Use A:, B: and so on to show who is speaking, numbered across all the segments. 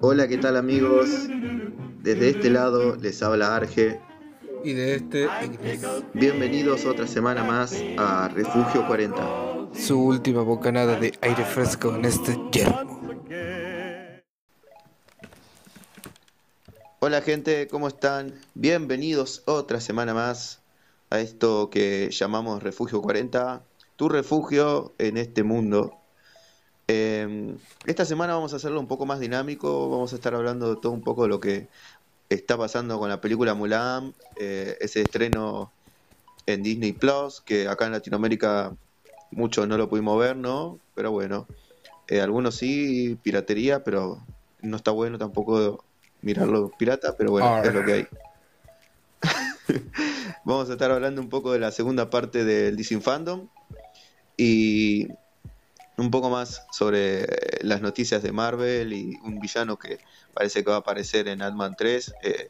A: Hola, ¿qué tal amigos? Desde este lado les habla Arge.
B: Y de este,
A: Bienvenidos otra semana más a Refugio 40.
B: Su última bocanada de aire fresco en este yermo.
A: Hola gente, ¿cómo están? Bienvenidos otra semana más a esto que llamamos Refugio 40, tu refugio en este mundo. Eh, esta semana vamos a hacerlo un poco más dinámico, vamos a estar hablando de todo un poco de lo que está pasando con la película Mulan, eh, ese estreno en Disney Plus, que acá en Latinoamérica muchos no lo pudimos ver, ¿no? Pero bueno, eh, algunos sí, piratería, pero no está bueno tampoco mirarlo pirata, pero bueno, es lo que hay. Vamos a estar hablando un poco de la segunda parte del DC Fandom y un poco más sobre las noticias de Marvel y un villano que parece que va a aparecer en Ant-Man 3. Eh,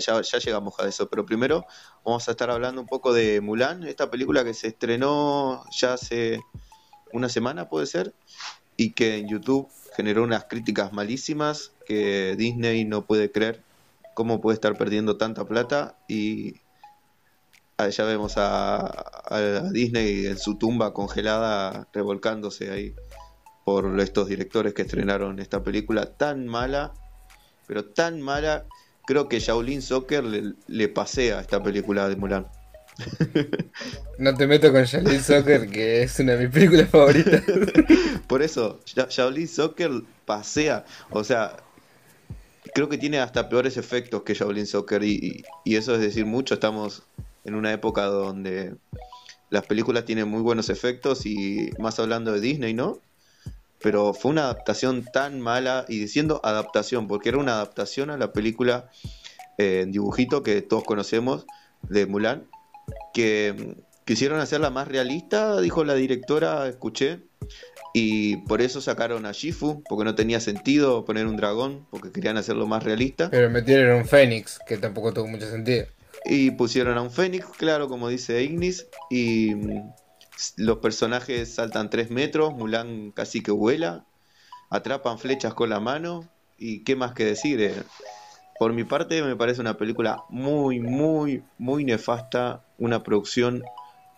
A: ya, ya, llegamos a eso, pero primero vamos a estar hablando un poco de Mulan, esta película que se estrenó ya hace una semana, puede ser, y que en YouTube generó unas críticas malísimas que Disney no puede creer cómo puede estar perdiendo tanta plata y allá vemos a, a, Disney en su tumba congelada revolcándose ahí por estos directores que estrenaron esta película tan mala, pero tan mala, creo que Shaolin Soccer le, le pasea a esta película de Mulan.
B: No te meto con Shaolin Soccer, que es una de mis películas favoritas.
A: Por eso, Shaolin Soccer pasea, o sea, creo que tiene hasta peores efectos que Shaolin Soccer y, y, y eso es decir mucho, estamos en una época donde las películas tienen muy buenos efectos y más hablando de Disney, ¿no? Pero fue una adaptación tan mala y diciendo adaptación, porque era una adaptación a la película eh, en dibujito que todos conocemos de Mulan, que quisieron hacerla más realista, dijo la directora, escuché, y por eso sacaron a Shifu, porque no tenía sentido poner un dragón, porque querían hacerlo más realista.
B: Pero metieron un Fénix, que tampoco tuvo mucho sentido.
A: Y pusieron a un Fénix, claro, como dice Ignis. Y mm, los personajes saltan 3 metros, Mulan casi que vuela, atrapan flechas con la mano. Y qué más que decir. Eh. Por mi parte me parece una película muy, muy, muy nefasta. Una producción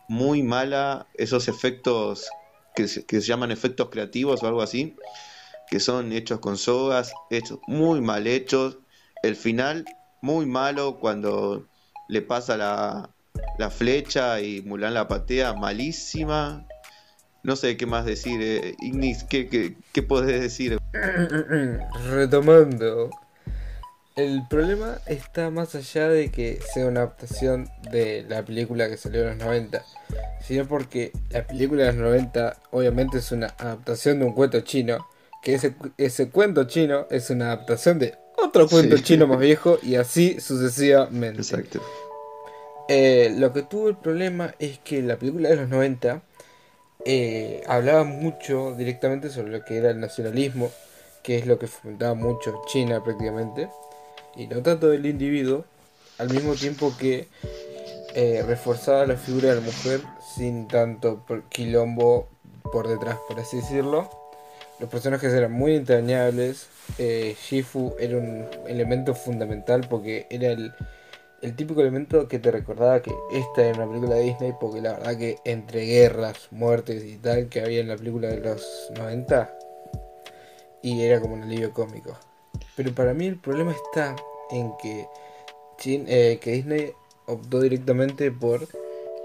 A: muy mala. Esos efectos que se, que se llaman efectos creativos o algo así. Que son hechos con sogas, hechos muy mal hechos. El final muy malo cuando le pasa la, la, flecha y Mulan la patea, malísima. No sé qué más decir. Eh. Ignis, ¿qué, qué, qué podés decir?
B: Retomando. El problema está más allá de que sea una adaptación de la película que salió en los 90, sino porque la película de los 90 obviamente es una adaptación de un cuento chino, que ese, ese cuento chino es una adaptación de otro cuento sí. chino más viejo y así sucesivamente.
A: Exacto.
B: Eh, lo que tuvo el problema es que la película de los 90 eh, hablaba mucho directamente sobre lo que era el nacionalismo, que es lo que fomentaba mucho China prácticamente, y no tanto del individuo, al mismo tiempo que eh, reforzaba la figura de la mujer sin tanto quilombo por detrás, por así decirlo. Los personajes eran muy entrañables. Shifu era un elemento fundamental porque era el, el, típico elemento que te recordaba que esta era una película de Disney. Porque la verdad que entre guerras, muertes y tal que había en la película de los 90, y era como un alivio cómico. Pero para mí el problema está en que, eh, que Disney optó directamente por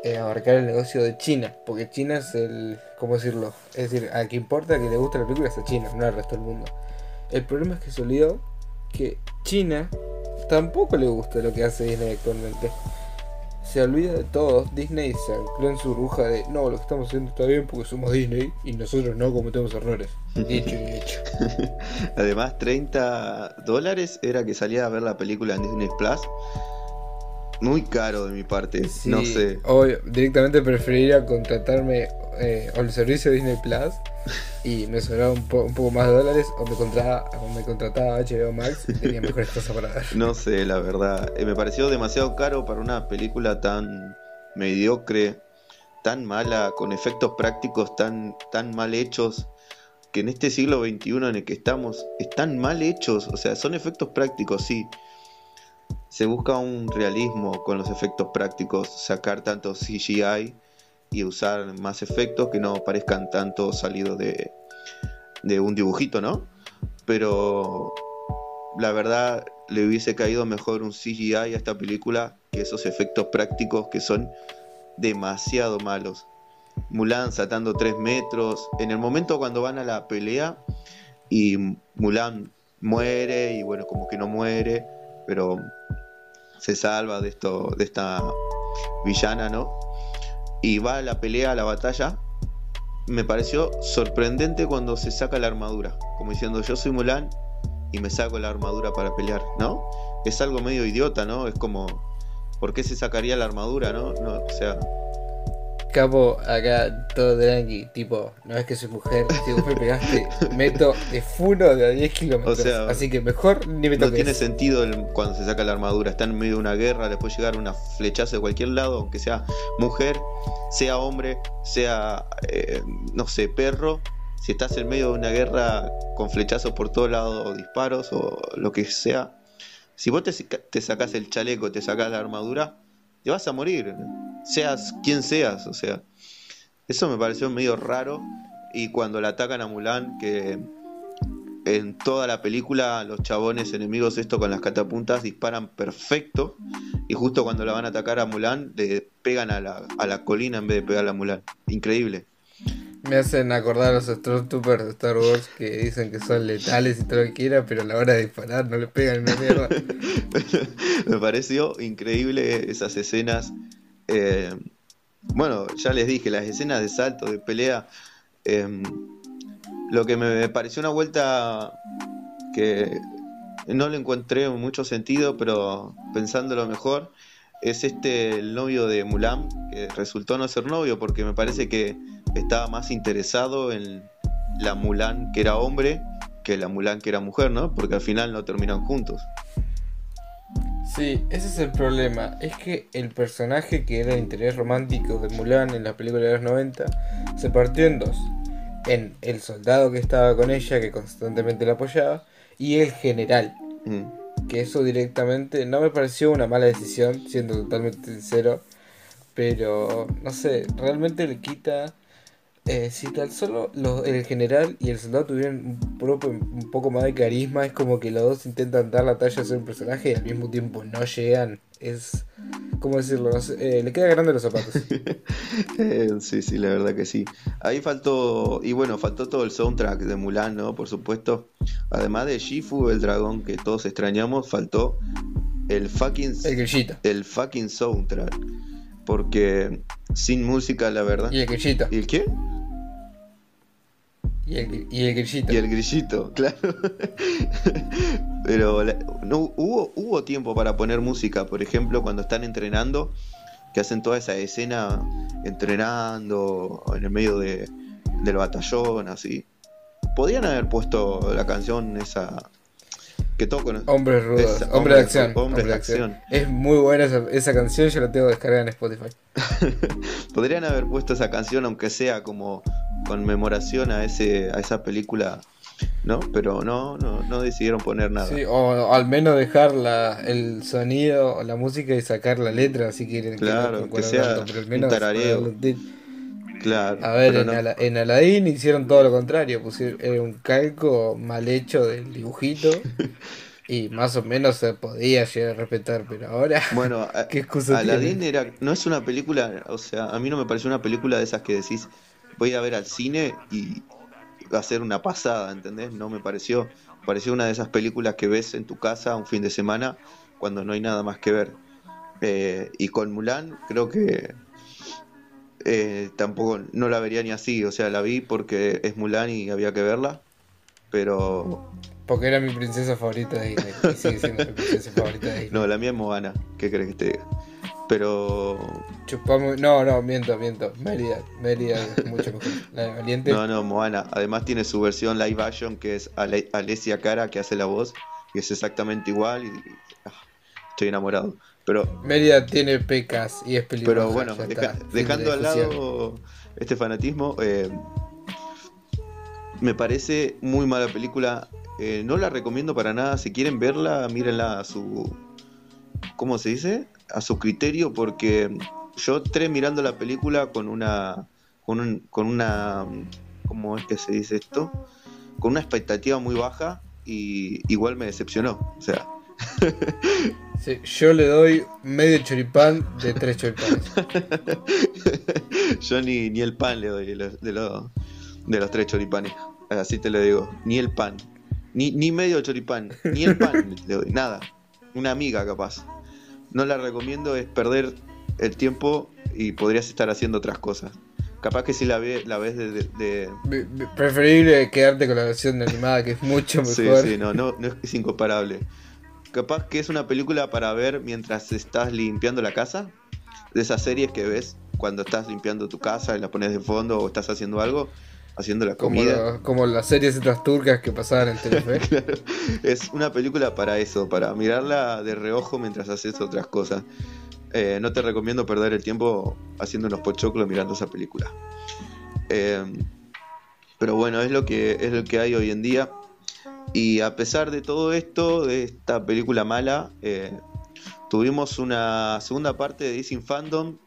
B: eh, abarcar el negocio de China, porque China es el, ¿cómo decirlo? Es decir, a que importa que le guste la película es a China, no al resto del mundo. El problema es que se olvidó que China tampoco le gusta lo que hace Disney actualmente. Se olvida de todos, Disney se ancló en su bruja de no, lo que estamos haciendo está bien porque somos Disney y nosotros no cometemos errores. Dicho y hecho.
A: Además, 30 dólares era que salía a ver la película en Disney Plus. Muy caro de mi parte,
B: Sí,
A: no sé.
B: Obvio, directamente preferiría contratarme eh, o el servicio de Disney Plus y me sobraba un, po un, poco más de dólares o me contrataba, o me contrataba HBO Max y tenía mejores cosas para ver.
A: No sé, la verdad. Eh, me pareció demasiado caro para una película tan mediocre, tan mala, con efectos prácticos tan, tan mal hechos que en este siglo XXI en el que estamos están mal hechos. O sea, son efectos prácticos, sí. Se busca un realismo con los efectos prácticos, sacar tanto CGI y usar más efectos que no parezcan tanto salidos de, de un dibujito, ¿no? Pero la verdad le hubiese caído mejor un CGI a esta película que esos efectos prácticos que son demasiado malos. Mulan saltando 3 metros. En el momento cuando van a la pelea y Mulan muere y bueno, como que no muere, pero se salva de esto de esta villana, ¿no? Y va a la pelea, a la batalla. Me pareció sorprendente cuando se saca la armadura, como diciendo, "Yo soy Mulan y me saco la armadura para pelear", ¿no? Es algo medio idiota, ¿no? Es como ¿por qué se sacaría la armadura, no? no o sea,
B: Capo, acá todo tranqui, tipo, no es que soy mujer, si vos me pegaste, meto de funo de a 10 kilómetros.
A: O sea,
B: así que mejor ni me
A: no
B: toques.
A: tiene sentido el- cuando se saca la armadura. Está en medio de una guerra, le puede llegar una flechazo de cualquier lado, aunque sea mujer, sea hombre, sea, eh, no sé, perro. Si estás en medio de una guerra con flechazos por todos lados, o disparos, o lo que sea, si vos te, te sacás el chaleco, te sacás la armadura, te vas a morir. Seas quien seas, o sea. Eso me pareció medio raro. Y cuando la atacan a Mulan, que en toda la película los chabones enemigos esto con las catapuntas disparan perfecto y justo cuando la van a atacar a Mulan le pegan a la, a la colina en vez de pegar a Mulan. Increíble.
B: Me hacen acordar a los Stormtroopers de Star Wars que dicen que son letales y todo lo que quiera, pero a la hora de disparar no le pegan una mierda.
A: Me pareció increíble esas escenas. eh, bueno, ya les dije, las escenas de salto, de pelea. eh, lo que me pareció una vuelta que no le encontré mucho sentido, pero pensándolo mejor, es este el novio de Mulan, que resultó no ser novio, porque me parece que estaba más interesado en la Mulan que era hombre que la Mulan que era mujer, ¿no? Porque al final no terminan juntos.
B: Sí, ese es el problema. Es que el personaje que era el interés romántico de Mulan en la película de los 90 se partió en dos. En el soldado que estaba con ella, que constantemente la apoyaba, y el general.
A: Mm.
B: Que eso directamente no me pareció una mala decisión, siendo totalmente sincero. Pero, no sé, realmente le quita... eh, si tan solo lo- el general y el soldado tuvieran un, poco más de carisma, es como que los dos intentan dar la talla a ser un personaje y al mismo tiempo no llegan. Es... ¿Cómo decirlo? No sé, eh, le queda grande los zapatos.
A: Eh, sí, sí, la verdad que sí. Ahí faltó, y bueno, faltó todo el soundtrack de Mulan, ¿no? Por supuesto. Además de Shifu, el dragón que todos extrañamos, faltó el fucking,
B: El
A: el fucking soundtrack. Porque sin música, la verdad.
B: Y el grillito.
A: ¿Y el qué?
B: Y el, y el grillito.
A: Y el grillito, claro. Pero no hubo, hubo tiempo para poner música, por ejemplo, cuando están entrenando, que hacen toda esa escena entrenando en el medio de, del batallón, así. Podían haber puesto la canción esa que toco.
B: Hombres rudos.
A: Es-
B: hombre,
A: hombres-
B: de acción. hombre
A: de
B: acción.
A: acción.
B: Es muy buena esa, esa canción, yo la tengo descargada en Spotify.
A: Podrían haber puesto esa canción, aunque sea como conmemoración a ese a esa película, ¿no? Pero no, no, no decidieron poner nada.
B: Sí, o al menos dejar la, el sonido, la música y sacar la letra, si quieren.
A: Claro,
B: no
A: que
B: concuerdan
A: sea
B: tanto, pero al
A: un
B: menos
A: tarareo.
B: un tit.
A: Claro.
B: A ver, en,
A: no.
B: Ala- en Aladdin hicieron todo lo contrario, pusieron era un calco mal hecho del dibujito y más o menos se podía llegar a respetar, pero ahora,
A: Bueno,
B: ¿qué excusa
A: Aladdin
B: tiene?
A: era, no es una película, o sea, a mí no me pareció una película de esas que decís, voy a ver al cine y va a ser una pasada, ¿entendés? No me pareció, pareció una de esas películas que ves en tu casa un fin de semana cuando no hay nada más que ver. Eh, y con Mulan creo que eh, tampoco no la vería ni así, o sea, la vi porque es Mulan y había que verla, pero
B: Porque era mi princesa favorita de Disney y sigue siendo mi princesa favorita de Disney.
A: no, la mía es Moana, ¿qué crees que te diga? Pero
B: Chupamos, no, no, miento, miento. Mérida, Mérida es mucho mejor. La de Valiente.
A: No, no, Moana. Además tiene su versión live action que es Ale- Alessia Cara que hace la voz y es exactamente igual y, y- ah, estoy enamorado. Pero
B: Mérida tiene pecas y es peligrosa.
A: pero bueno,
B: ya
A: deja-
B: está, fin de
A: dejando al lado este fanatismo, eh, Me parece muy mala película. Eh, no la recomiendo para nada. Si quieren verla, mírenla a su. ¿Cómo se dice? A su criterio, porque yo entré mirando la película con una. Con, un- con una. ¿Cómo es que se dice esto? Con una expectativa muy baja y igual me decepcionó. O sea,
B: Sí, yo le doy medio choripán de tres choripanes.
A: yo ni, ni el pan le doy de los, de los, de los tres choripanes. Así te lo digo. Ni el pan. Ni, ni medio choripán. Ni el pan le doy. Nada. Una amiga capaz. No la recomiendo, es perder el tiempo y podrías estar haciendo otras cosas. Capaz que si la, ve, la ves de... de-
B: Preferible quedarte con la versión animada que es mucho
A: Sí,
B: mejor.
A: sí, no, no, no es, es incomparable. Capaz que es una película para ver mientras estás limpiando la casa. De esas series que ves cuando estás limpiando tu casa y la pones de fondo o estás haciendo algo, haciendo la
B: Como,
A: comida.
B: como las series estas turcas que pasaban en Telefe.
A: Claro, es una película para eso, para mirarla de reojo mientras haces otras cosas. Eh, no te recomiendo perder el tiempo haciendo unos pochoclos mirando esa película. Eh, pero bueno, es lo que es lo que hay hoy en día. Y a pesar de todo esto, de esta película mala, eh, tuvimos una segunda parte de in Fandom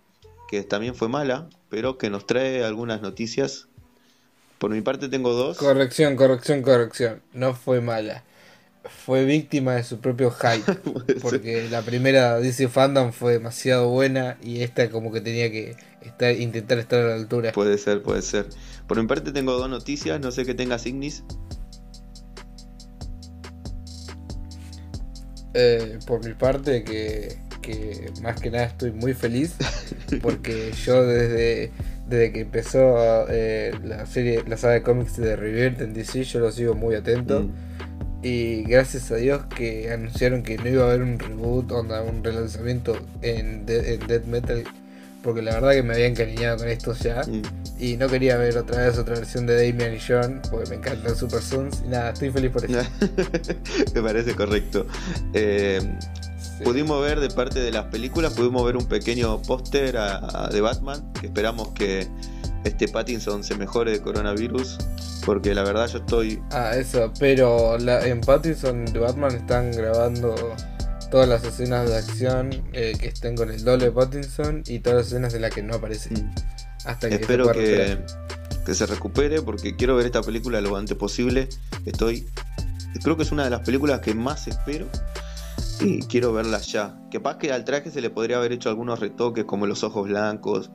A: que también fue mala, pero que nos trae algunas noticias. Por mi parte tengo dos.
B: Corrección, corrección, corrección. No fue mala. Fue víctima de su propio hype. Porque la primera DC Fandom fue demasiado buena y esta como que tenía que estar, intentar estar a la altura.
A: Puede ser, puede ser. Por mi parte tengo dos noticias, no sé qué tengas Ignis.
B: Eh, por mi parte, que, que más que nada estoy muy feliz porque yo desde, desde que empezó eh, la serie, la saga de cómics de Rebirth en DC, yo lo sigo muy atento.
A: Mm,
B: Y gracias a Dios que anunciaron que no iba a haber un reboot, onda, un relanzamiento en, De- en Death Metal. Porque la verdad que me había encariñado con esto ya.
A: mm.
B: Y no quería ver otra vez otra versión de Damian y John, porque me encantan Super Sons. Y nada, estoy feliz por eso.
A: Me parece correcto. Eh,
B: Sí.
A: Pudimos ver de parte de las películas, pudimos ver un pequeño póster de Batman, que esperamos que este Pattinson se mejore de coronavirus, porque la verdad yo estoy...
B: Ah, eso, pero la, en Pattinson de Batman están grabando todas las escenas de acción eh, que estén con el doble Pattinson y todas las escenas de las que no aparece.
A: mm,
B: Hasta que se
A: Espero
B: pueda
A: que, que se recupere, porque quiero ver esta película lo antes posible. Estoy... Creo que es una de las películas que más espero. Y quiero verla ya. Capaz que al traje se le podría haber hecho algunos retoques, como los ojos blancos,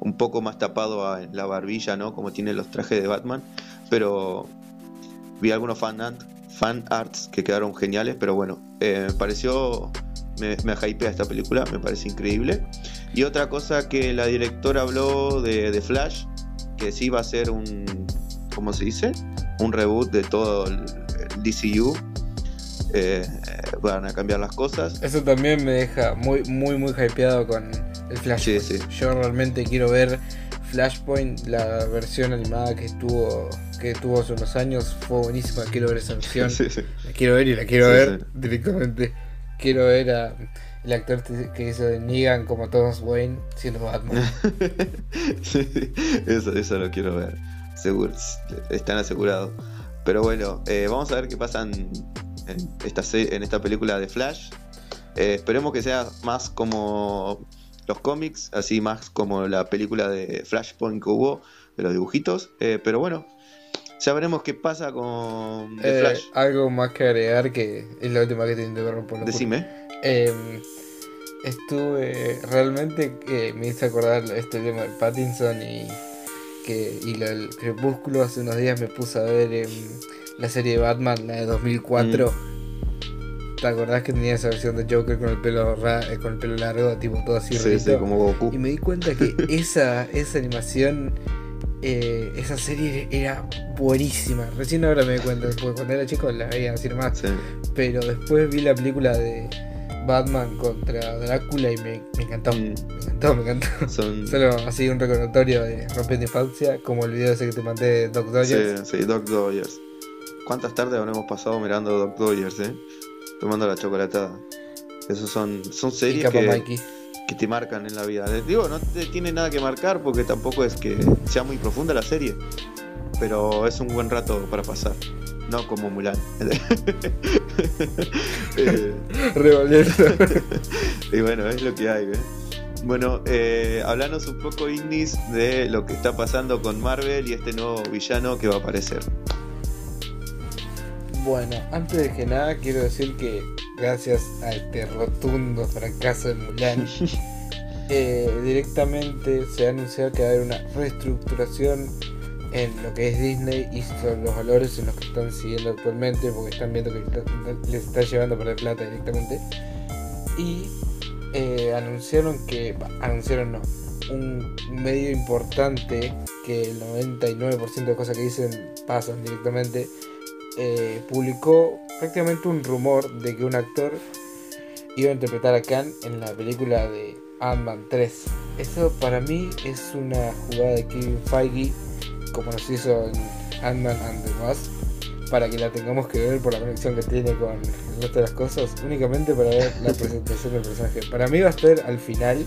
A: un poco más tapado a la barbilla, ¿no? Como tienen los trajes de Batman. Pero vi algunos fan, art, fan arts que quedaron geniales, pero bueno, eh, me pareció, me, me hypea esta película, me parece increíble. Y otra cosa que la directora habló de, de Flash, que sí va a ser un, ¿cómo se dice? Un reboot de todo el, el DCU. Eh, van a cambiar las cosas.
B: Eso también me deja muy, muy, muy hypeado con el Flashpoint.
A: Sí, sí.
B: Yo realmente quiero ver Flashpoint, la versión animada que estuvo que tuvo hace unos años, fue buenísima. Quiero ver esa versión.
A: Sí, sí.
B: La quiero ver y la quiero
A: Sí,
B: ver directamente. Quiero ver a el actor que hizo de Negan como Thomas Wayne siendo Batman.
A: Eso, eso lo quiero ver. Seguro, están asegurados. Pero bueno, eh, vamos a ver qué pasa en, en esta, en esta película de Flash. Eh, esperemos que sea más como los cómics, así más como la película de Flashpoint que hubo, de los dibujitos. Eh, pero bueno, ya veremos qué pasa con The
B: Eh,
A: Flash.
B: algo más que agregar que es la última que te interrumpo. locura.
A: Decime.
B: Eh, estuve realmente que me hice acordar este tema del Pattinson y que y lo del crepúsculo hace unos días me puse a ver em, la serie de Batman la de 2004 ¿te acordás que tenía esa versión de Joker con el pelo ra- eh, con el pelo largo tipo todo así
A: Sí, sí, como Goku.
B: y me di cuenta que esa esa animación eh, esa serie era buenísima recién ahora me di cuenta porque cuando era chico la veía así nomás
A: Sí.
B: pero después vi la película de Batman contra Drácula y me, me encantó.
A: Mm.
B: Me encantó, me encantó.
A: Son,
B: Solo así un recordatorio de Rompiendo Infancia, como el video ese que te mandé de Doc Dodgers.
A: Sí, sí, Doc Dodgers. ¿Cuántas tardes habremos pasado mirando Doc Dodgers, eh? Tomando la chocolatada. Esos son, son
B: y
A: series
B: Capa
A: que,
B: Mikey.
A: Que te marcan en la vida. Digo, no te tiene nada que marcar porque tampoco es que sea muy profunda la serie. pero es un buen rato para pasar. No como Mulan. eh, y bueno, es lo que hay. ¿eh? Bueno, eh, hablanos un poco, Ignis, de lo que está pasando con Marvel y este nuevo villano que va a aparecer.
B: Bueno, antes de que nada quiero decir que gracias a este rotundo fracaso de Mulan, eh, directamente se ha anunciado que va a haber una reestructuración en lo que es Disney y son los valores en los que están siguiendo actualmente porque están viendo que les está llevando a perder plata directamente. Y eh, anunciaron que, anunciaron no, un medio importante que el 99% de cosas que dicen pasan directamente, eh, publicó prácticamente un rumor de que un actor iba a interpretar a Khan en la película de Ant-Man 3. Eso para mí es una jugada de Kevin Feige, como nos hizo en Ant-Man and the Wasp, para que la tengamos que ver por la conexión que tiene con el resto de las cosas, únicamente para ver la presentación del personaje. Para mí va a estar al final,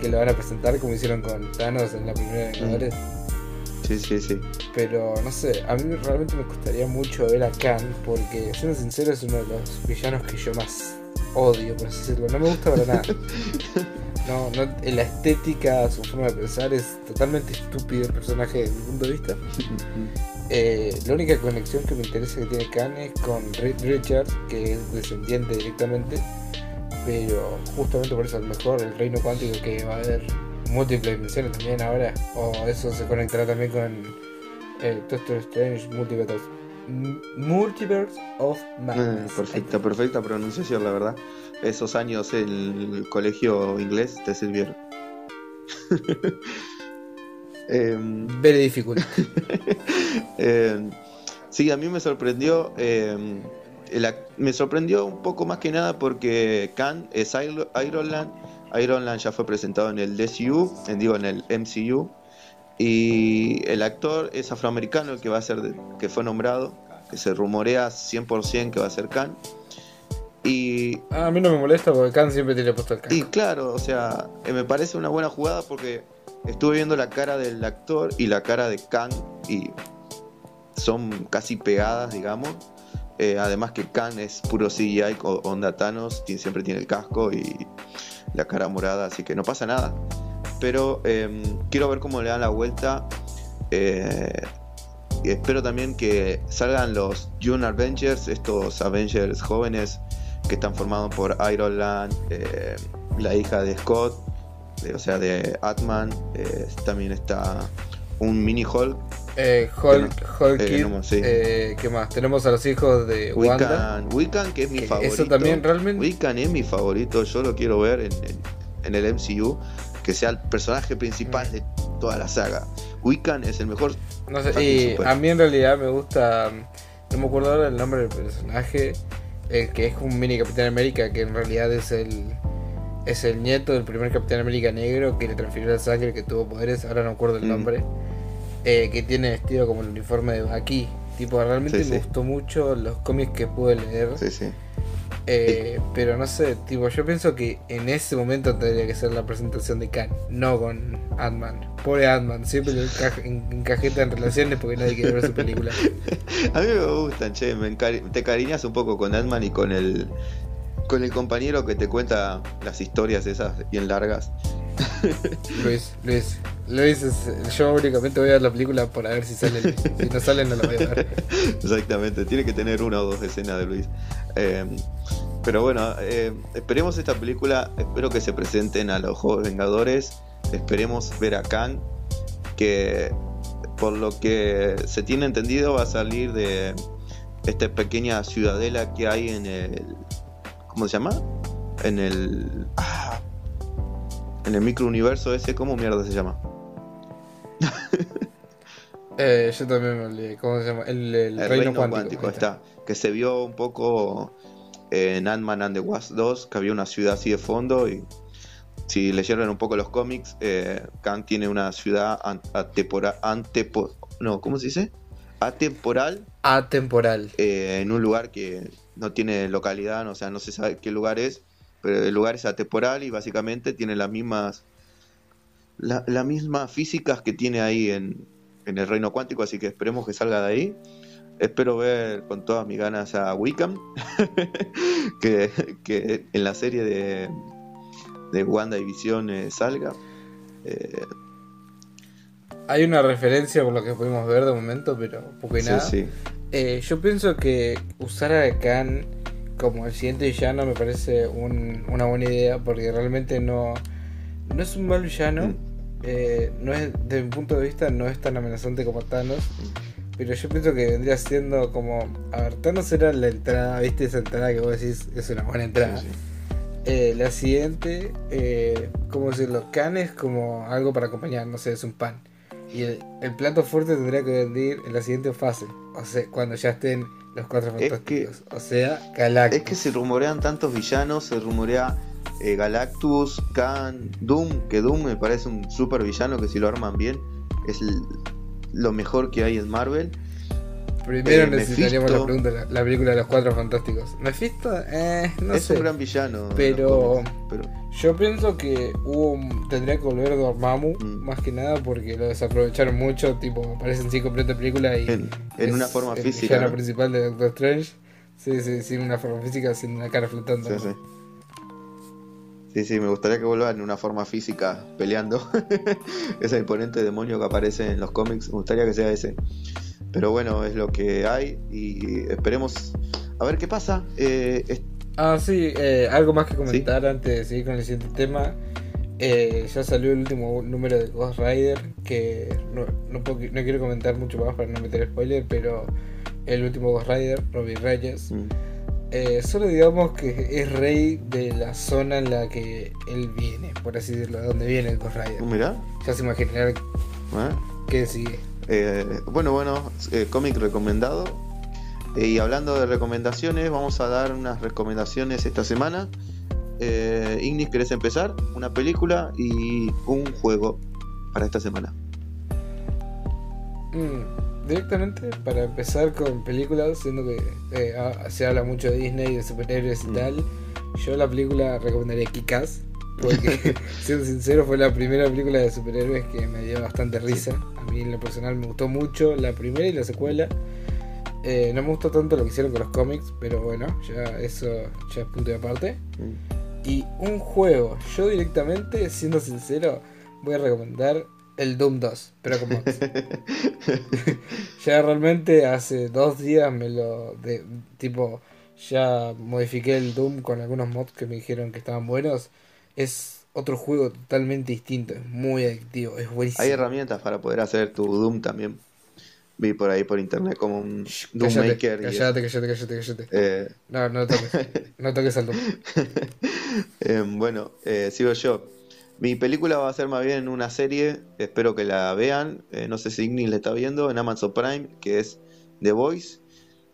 B: que lo van a presentar como hicieron con Thanos en la primera de Vengadores.
A: Sí, sí, sí.
B: Pero no sé, a mí realmente me gustaría mucho ver a Khan, porque siendo sincero es uno de los villanos que yo más odio, por así decirlo. No me gusta para nada. No, no, la estética, su forma de pensar es totalmente estúpido el personaje desde mi punto de vista. Eh, la única conexión que me interesa que tiene Khan es con Reed Richards, que es descendiente directamente, pero justamente por eso a lo mejor el reino cuántico que va a haber múltiples dimensiones también ahora, o eso se conectará también con el Doctor Strange Multiverse, Multiverse of Madness.
A: Ah, perfecta, perfecta pronunciación, la verdad. Esos años en el colegio inglés te sirvieron. Em,
B: Very difficult.
A: eh, sí, a mí me sorprendió. eh, ac- me sorprendió un poco más que nada porque Khan es Iron Iron Man. Iron Man ya fue presentado en el DCU, en, digo en el MCU. Y el actor es afroamericano, el que va a ser de- que fue nombrado, que se rumorea 100% que va a ser Khan. Y
B: Ah, a mí no me molesta porque Khan siempre tiene puesto el casco.
A: y claro, o sea, eh, me parece una buena jugada porque estuve viendo la cara del actor y la cara de Khan y son casi pegadas, digamos. Eh, además que Khan es puro CGI onda Thanos, siempre tiene el casco y la cara morada, así que no pasa nada. Pero eh, quiero ver cómo le dan la vuelta. eh, espero también que salgan los June Avengers, estos Avengers jóvenes que están formados por Iron Man, eh, la hija de Scott, de- o sea, de Atman. eh, también está un mini Hulk.
B: Eh, Hulk, Hulk
A: eh,
B: Kid,
A: sí.
B: eh, ¿qué más? Tenemos a los hijos de Wanda.
A: Wiccan, Wiccan, que es mi
B: que
A: favorito.
B: eso también realmente-
A: Wiccan es mi favorito, yo lo quiero ver en, en- en el MCU, que sea el personaje principal
B: Mm.
A: de toda la saga. Wiccan es el mejor.
B: No sé, y
A: super.
B: a mí en realidad me gusta, no me acuerdo ahora el nombre del personaje, el que es un mini Capitán América, que en realidad es el es el nieto del primer Capitán América negro que le transfirió la sangre, que tuvo poderes, ahora no acuerdo el
A: Mm.
B: Eh, que tiene vestido como el uniforme de aquí. Tipo, realmente
A: Sí,
B: me
A: sí.
B: gustó mucho los cómics que pude leer.
A: Sí, sí.
B: Eh, pero no sé, tipo, yo pienso que en ese momento tendría que ser la presentación de Khan, no con Ant-Man. Pobre Ant-Man, siempre lo enca- en- encajeta en relaciones porque nadie quiere ver su película.
A: A mí me gustan, che, me te cariñas un poco con Ant-Man y con el con el compañero que te cuenta las historias esas bien largas.
B: Luis, Luis, Luis, es- yo únicamente voy a ver la película para ver si sale. Si no sale, no la voy a ver.
A: Exactamente, tiene que tener una o dos escenas de Luis. Eh, pero bueno, eh, esperemos esta película, espero que se presenten a los Juegos Vengadores, esperemos ver a Kang, que por lo que se tiene entendido va a salir de esta pequeña ciudadela que hay en el... ¿Cómo se llama? En el... ah, en el microuniverso ese, ¿cómo mierda se llama?
B: Eh, yo también me olvidé, ¿cómo se llama? El, el
A: El
B: reino,
A: reino,
B: cuántico.
A: está. Que se vio un poco en Ant-Man and the Wasp 2, que había una ciudad así de fondo. Y si leyeron un poco los cómics, eh, Kang tiene una ciudad atepora- antepo- no, ¿cómo se dice? Atemporal
B: Atemporal.
A: eh, en un lugar que no tiene localidad, o sea, no se sabe qué lugar es, pero el lugar es atemporal y básicamente tiene las mismas la- las mismas físicas que tiene ahí en, en el reino cuántico, así que esperemos que salga de ahí. Espero ver con todas mis ganas a Wickham, que, que, en la serie de, de Wanda y Visión eh, salga. Eh,
B: Hay una referencia por lo que pudimos ver de momento, pero poco y nada.
A: sí, sí.
B: Eh, yo pienso que usar a Khan como el siguiente villano me parece un- una buena idea porque realmente no, no es un mal villano.
A: Mm.
B: Eh, no es, desde mi punto de vista no es tan amenazante como Thanos. Pero yo pienso que vendría siendo como... A ver, Thanos era la entrada, ¿viste? Esa entrada que vos decís es una buena entrada.
A: Sí, sí.
B: Eh, la siguiente, eh, ¿cómo decirlo? Khan es como algo para acompañar, no sé, es un pan. Y el, el plato fuerte tendría que venir en la siguiente fase, o sea, cuando ya estén los cuatro
A: Es
B: fantásticos. O sea, Galactus.
A: Es que se rumorean tantos villanos, se rumorea eh, Galactus, Khan, Doom, que Doom me parece un super villano que si lo arman bien es lo mejor que hay en Marvel.
B: Primero
A: eh,
B: necesitaríamos la, pregunta, la, la película de los cuatro fantásticos. ¿Mephisto? Eh, no
A: es
B: sé.
A: un gran villano.
B: Pero-
A: cómics, pero
B: Yo pienso que hubo un- tendría que volver Dormammu,
A: Mm.
B: más que nada porque lo desaprovecharon mucho, tipo, aparecen cinco completa película y...
A: en, en
B: es
A: una forma
B: el
A: física.
B: villano
A: ¿no?
B: principal de Doctor Strange. Sí, sí, sin una forma física, sin una cara flotando.
A: Sí, sí. Sí, sí, me gustaría que vuelva en una forma física peleando. ese imponente demonio que aparece en los cómics, me gustaría que sea ese. Pero bueno, es lo que hay y esperemos a ver qué pasa. Eh, es-
B: Ah, sí, eh, algo más que comentar antes de seguir con el siguiente tema. Eh, ya salió el último número de Ghost Rider, que no, no, puedo- no quiero comentar mucho más para no meter spoiler, pero el último Ghost Rider, Robbie Reyes,
A: mm,
B: eh, solo digamos que es rey de la zona en la que él viene, por así decirlo, de donde viene el Ghost Rider.
A: mirá.
B: Ya se imaginarán
A: ¿eh?
B: qué sigue.
A: Eh, bueno, bueno, eh, cómic recomendado. Y hablando de recomendaciones, vamos a dar unas recomendaciones esta semana. Ignis, ¿querés empezar? Una película y un juego para esta semana.
B: Mm, directamente para empezar con películas, siendo que eh, se habla mucho de Disney, de superhéroes y
A: Mm.
B: tal, yo la película recomendaría Kick-Ass, porque siendo sincero fue la primera película de superhéroes que me dio bastante risa. A mí en lo personal me gustó mucho la primera y la secuela. Eh, no me gustó tanto lo que hicieron con los cómics, pero bueno, ya eso ya es punto de aparte.
A: Mm.
B: Y un juego, yo directamente, siendo sincero, voy a recomendar el Doom 2, pero con mods. ya realmente hace dos días me lo. De, tipo, ya modifiqué el Doom con algunos mods que me dijeron que estaban buenos. Es otro juego totalmente distinto, es muy adictivo, es buenísimo.
A: Hay herramientas para poder hacer tu Doom también. Vi por ahí por internet como un
B: Shh,
A: Doom Maker. y
B: cállate, cállate, cállate, cállate.
A: eh,
B: No, no toques. No toques al Doom.
A: Eh, bueno, eh, sigo yo. Mi película va a ser más bien una serie, espero que la vean. eh, no sé si Ignis la está viendo en Amazon Prime, que es The Voice.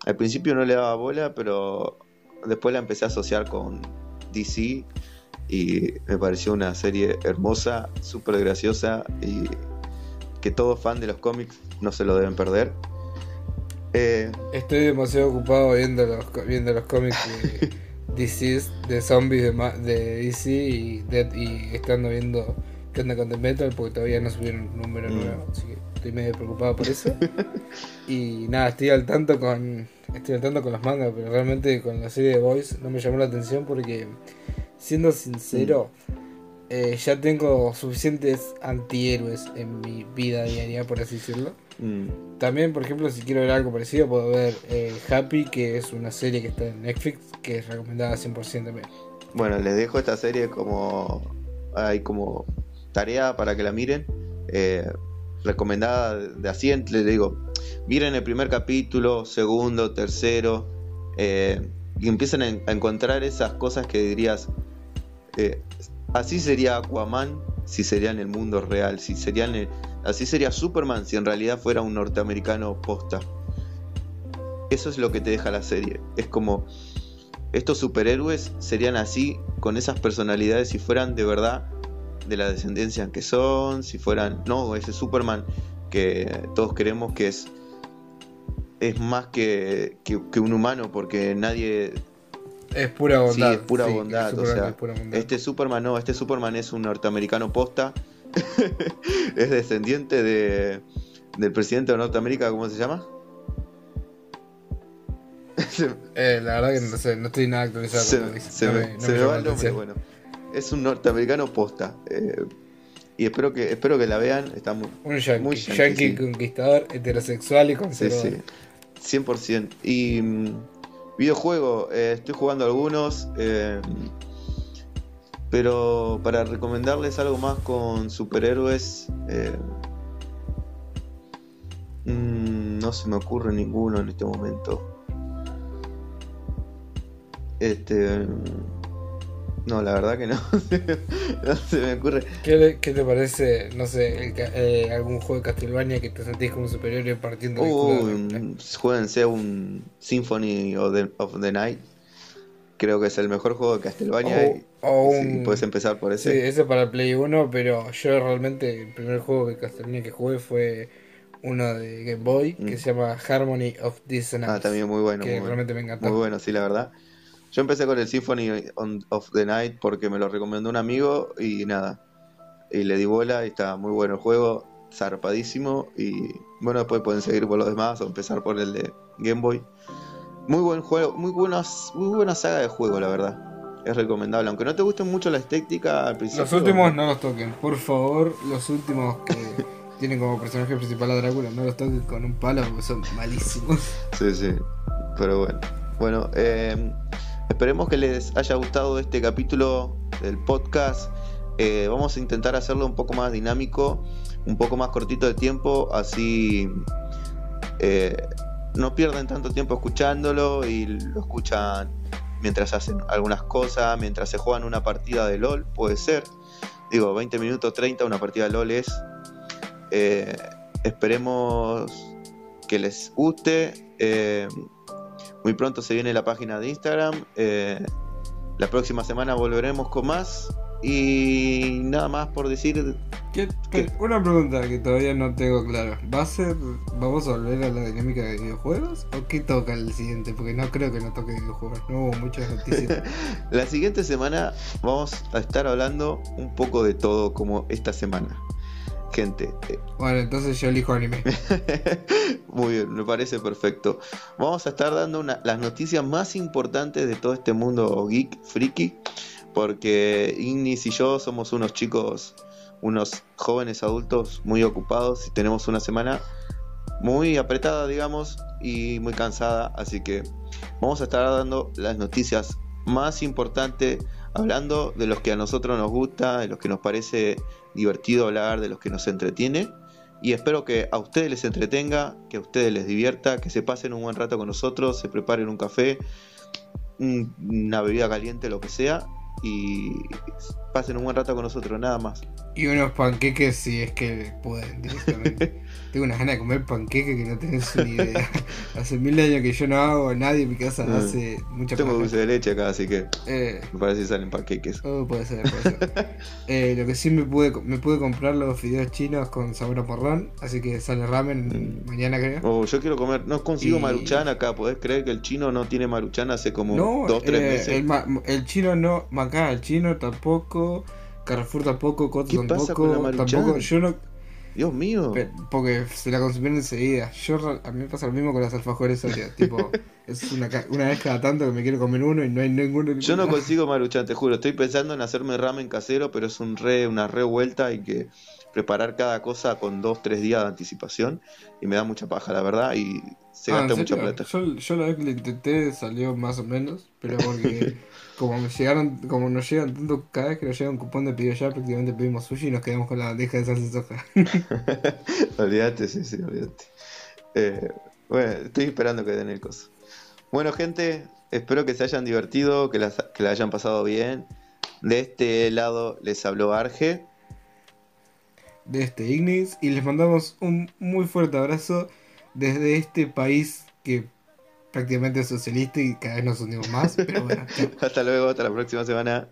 A: Al principio no le daba bola, pero después la empecé a asociar con DC y me pareció una serie hermosa, súper graciosa y que todo fan de los cómics no se lo deben perder. Eh,
B: Estoy demasiado ocupado viendo los, viendo los cómics de DC, de zombies de, de DC y, Dead- y estando viendo qué onda con The Metal porque todavía no subieron un número
A: Mm.
B: nuevo, así que estoy medio preocupado por eso. y nada, estoy al tanto con estoy al tanto con los mangas, pero realmente con la serie de Boys no me llamó la atención porque siendo sincero, eh, ya tengo suficientes antihéroes en mi vida diaria, por así decirlo.
A: Mm,
B: También, por ejemplo, si quiero ver algo parecido, puedo ver eh, Happy, que es una serie que está en Netflix, que es recomendada 100% también.
A: Bueno, les dejo esta serie como hay como tarea para que la miren. eh, recomendada de así, les digo, miren el primer capítulo, segundo, tercero, eh, y empiezan a, en- encontrar esas cosas que dirías, eh, así sería Aquaman si sería en el mundo real, si serían el- así sería Superman si en realidad fuera un norteamericano posta. Eso es lo que te deja la serie. Es como estos superhéroes serían así, con esas personalidades, si fueran de verdad de la descendencia en que son, si fueran, no, ese Superman que todos queremos que es, es más que, que, que un humano, porque nadie,
B: Es pura bondad.
A: Sí, es pura bondad,
B: el
A: o
B: Superman
A: sea,
B: es pura bondad.
A: este Superman no, este Superman es un norteamericano posta, es descendiente de, del presidente de Norteamérica, ¿cómo se llama?
B: eh, la verdad que no sé, no estoy nada actualizado.
A: Se, se
B: No
A: me,
B: me- no
A: se
B: me
A: me
B: llama
A: va el nombre, bueno. Es un norteamericano posta. eh, y espero que, espero que la vean. Está muy,
B: Un yankee,
A: Muy yankee,
B: yankee
A: sí.
B: conquistador, heterosexual y
A: Sí,
B: conservador.
A: sí. 100%. Y mm, videojuego, eh, estoy jugando algunos. eh, pero para recomendarles algo más con superhéroes. eh, mm, no se me ocurre ninguno en este momento. Este. No, la verdad que no. no se me ocurre.
B: ¿Qué, qué te parece, no sé, el eh, algún juego de Castlevania que te sentís como superior partiendo de
A: Uh, un- jueguense un Symphony of the, of the Night. Creo que es el mejor juego de Castlevania. y-
B: o
A: sí,
B: un-
A: puedes empezar por
B: Sí,
A: ese.
B: ese para Play 1, pero yo realmente el primer juego de Castlevania que jugué fue uno de Game Boy que
A: Mm.
B: se llama Harmony of Dissonance.
A: ah, también muy bueno.
B: que
A: muy bueno.
B: realmente me encantó.
A: Muy bueno, sí, la verdad. Yo empecé con el Symphony on- of the Night porque me lo recomendó un amigo y nada. Y le di bola y está muy bueno el juego, zarpadísimo. Y bueno, después pueden seguir por los demás o empezar por el de Game Boy. Muy buen juego, muy, buenas, muy buena saga de juego, la verdad. Es recomendable, aunque no te guste mucho la estética al principio.
B: Los últimos no los toquen, por favor, los últimos que tienen como personaje principal a Drácula, no los toquen con un palo porque son malísimos.
A: Sí, sí. Pero bueno. Bueno, eh, esperemos que les haya gustado este capítulo del podcast. Eh, vamos a intentar hacerlo un poco más dinámico, un poco más cortito de tiempo, así eh, no pierden tanto tiempo escuchándolo y lo escuchan mientras hacen algunas cosas, mientras se juegan una partida de LOL, puede ser. Digo, 20 minutos 30, una partida de LOL es. Eh, esperemos que les guste. Eh, muy pronto se viene la página de Instagram. Eh, la próxima semana volveremos con más. Y nada más por decir.
B: ¿Qué-
A: ¿Qué?
B: Una pregunta que todavía no tengo claro. ¿Va a ser, vamos a volver a la dinámica de videojuegos? ¿O qué toca el siguiente? Porque no creo que no toque videojuegos. No hubo muchas noticias.
A: La siguiente semana vamos a estar hablando un poco de todo como esta semana. Gente, eh,
B: bueno, entonces yo elijo anime.
A: Muy bien, me parece perfecto. Vamos a estar dando una- las noticias más importantes de todo este mundo geek, friki, porque Ignis y yo somos unos chicos, unos jóvenes adultos muy ocupados y tenemos una semana muy apretada, digamos, y muy cansada, así que vamos a estar dando las noticias más importantes, hablando de los que a nosotros nos gusta, de los que nos parece divertido hablar, de los que nos entretiene. Y espero que a ustedes les entretenga, que a ustedes les divierta, que se pasen un buen rato con nosotros, se preparen un café, un- una bebida caliente, lo que sea, y pasen un buen rato con nosotros, nada más.
B: Y unos panqueques si es que pueden directamente. Tengo unas ganas de comer panqueques que no tenés ni idea. hace mil años que yo no hago, nadie en mi casa
A: Mm.
B: hace mucha
A: Tengo
B: paja.
A: dulce de leche acá, así que
B: Eh,
A: me parece que salen panqueques.
B: oh, puede ser, puede ser. Eh, lo que sí me pude, me pude comprar los fideos chinos con sabor a porrón, así que sale ramen
A: Mm.
B: mañana creo.
A: Oh, yo quiero comer, no consigo
B: Y-
A: maruchan acá, ¿podés creer que el chino no tiene maruchan hace como
B: No,
A: dos, tres
B: eh,
A: meses?
B: el, ma- el chino no, acá el chino tampoco, Carrefour tampoco, Coto
A: ¿Qué pasa
B: tampoco, tampoco, yo no,
A: Dios mío.
B: porque se la consumieron enseguida. Yo a mí me pasa lo mismo con las alfajores Oreo, tipo, es una, una vez cada tanto que me quiero comer uno y no hay ninguno.
A: Yo no consigo maruchan, te juro. Estoy pensando en hacerme ramen casero, pero es un re, una re vuelta y que preparar cada cosa con dos, tres días de anticipación. Y me da mucha paja, la verdad, y se
B: Ah, ¿en
A: gasta mucha plata.
B: Yo, yo la vez que lo intenté salió más o menos, pero porque como me llegaron, como nos llegan tanto, cada vez que nos llega un cupón de pedido ya prácticamente pedimos sushi y nos quedamos con la bandeja de salsa soja.
A: olvídate, sí, sí, olvídate. Eh, bueno, estoy esperando que den el coso. Bueno, gente, espero que se hayan divertido, que, las, que la hayan pasado bien. De este lado les habló Arge.
B: De este Ignis y les mandamos un muy fuerte abrazo desde este país que prácticamente es socialista y cada vez nos unimos más, pero bueno.
A: Hasta luego, hasta la próxima semana.